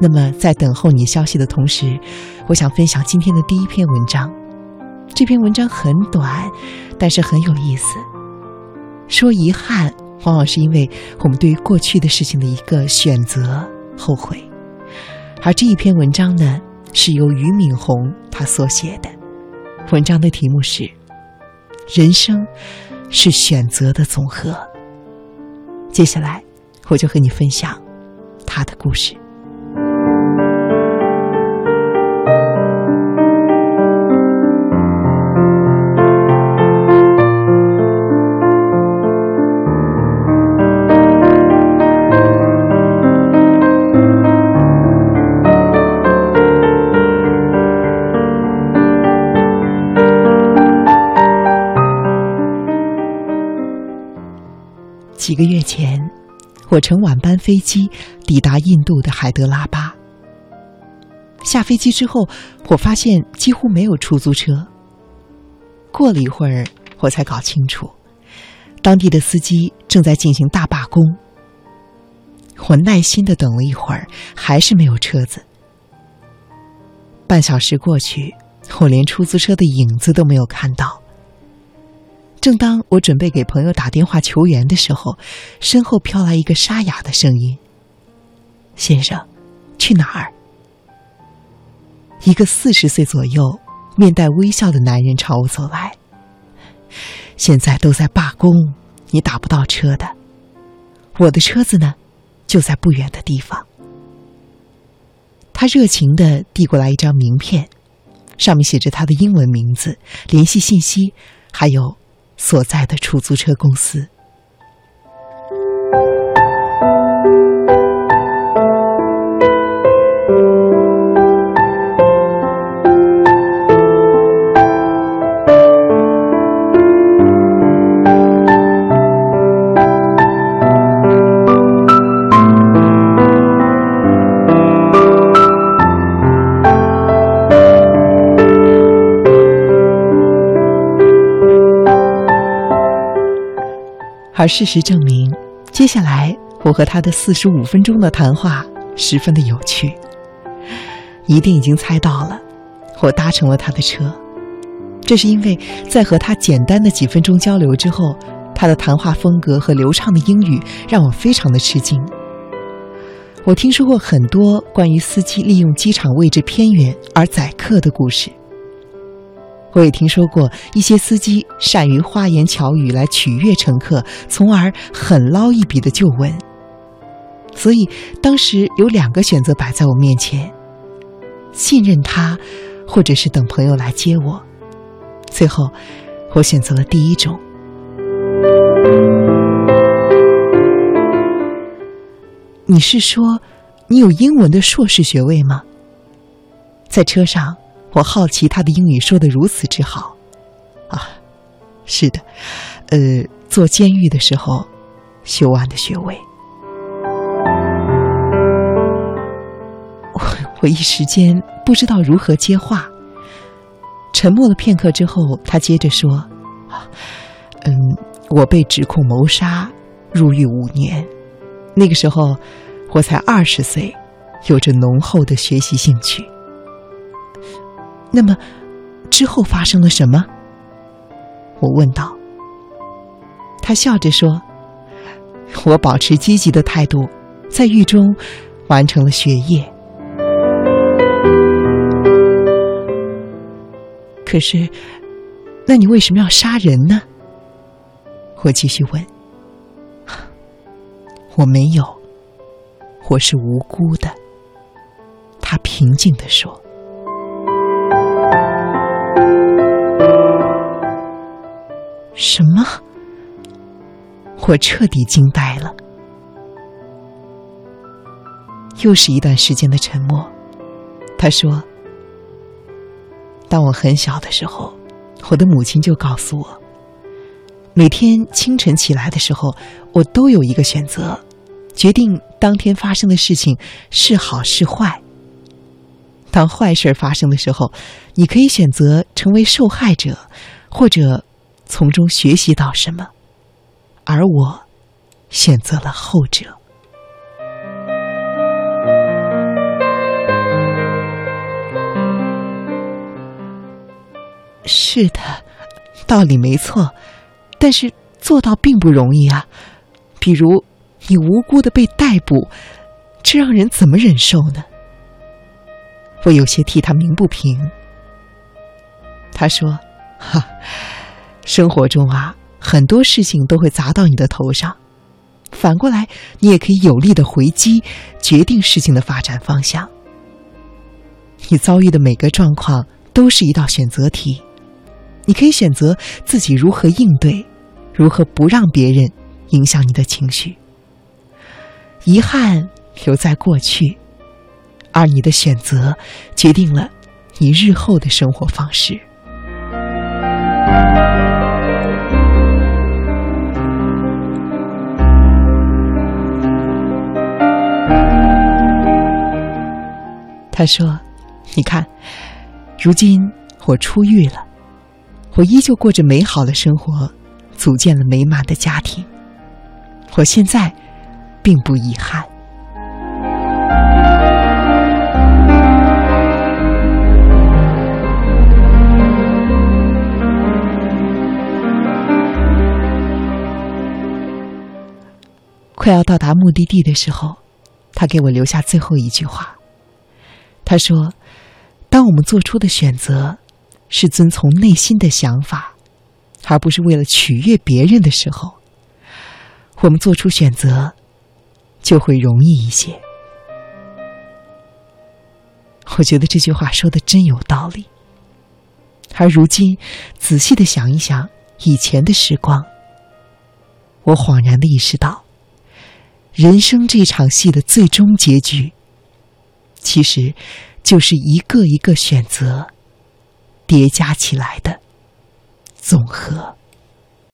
那么在等候你消息的同时，我想分享今天的第一篇文章。这篇文章很短，但是很有意思。说遗憾，往往是因为我们对于过去的事情的一个选择后悔。而这一篇文章呢，是由俞敏洪他所写的。文章的题目是《人生是选择的总和》。接下来，我就和你分享他的故事。几个月前，我乘晚班飞机抵达印度的海德拉巴。下飞机之后，我发现几乎没有出租车。过了一会儿，我才搞清楚，当地的司机正在进行大罢工。我耐心的等了一会儿，还是没有车子。半小时过去，我连出租车的影子都没有看到。正当我准备给朋友打电话求援的时候，身后飘来一个沙哑的声音：“先生，去哪儿？”一个四十岁左右、面带微笑的男人朝我走来。现在都在罢工，你打不到车的。我的车子呢，就在不远的地方。他热情的递过来一张名片，上面写着他的英文名字、联系信息，还有。所在的出租车公司。而事实证明，接下来我和他的四十五分钟的谈话十分的有趣。一定已经猜到了，我搭乘了他的车，这是因为在和他简单的几分钟交流之后，他的谈话风格和流畅的英语让我非常的吃惊。我听说过很多关于司机利用机场位置偏远而宰客的故事。我也听说过一些司机善于花言巧语来取悦乘客，从而狠捞一笔的旧闻。所以当时有两个选择摆在我面前：信任他，或者是等朋友来接我。最后，我选择了第一种。你是说，你有英文的硕士学位吗？在车上。我好奇他的英语说的如此之好，啊，是的，呃，做监狱的时候修完的学位。我 我一时间不知道如何接话。沉默了片刻之后，他接着说：“，嗯，我被指控谋杀，入狱五年。那个时候我才二十岁，有着浓厚的学习兴趣。”那么，之后发生了什么？我问道。他笑着说：“我保持积极的态度，在狱中完成了学业。可是，那你为什么要杀人呢？”我继续问。我没有，我是无辜的。他平静地说。什么？我彻底惊呆了。又是一段时间的沉默。他说：“当我很小的时候，我的母亲就告诉我，每天清晨起来的时候，我都有一个选择，决定当天发生的事情是好是坏。当坏事发生的时候，你可以选择成为受害者，或者……”从中学习到什么而我选择了后者。是的道理没错但是做到并不容易啊。比如你无辜的被逮捕这让人怎么忍受呢？我有些替他鸣不平。他说哈 生活中啊，很多事情都会砸到你的头上，反过来，你也可以有力的回击，决定事情的发展方向。你遭遇的每个状况都是一道选择题。”你可以选择自己如何应对，如何不让别人影响你的情绪。遗憾留在过去，而你的选择决定了你日后的生活方式。他说：“你看，如今我出狱了。”我依旧过着美好的生活，组建了美满的家庭。我现在并不遗憾。快要到达目的地的时候，他给我留下最后一句话。他说：“当我们做出的选择。”是遵从内心的想法，而不是为了取悦别人的时候，我们做出选择就会容易一些。我觉得这句话说的真有道理。而如今仔细的想一想以前的时光，我恍然的意识到，人生这场戏的最终结局，其实就是一个一个选择。叠加起来的总和。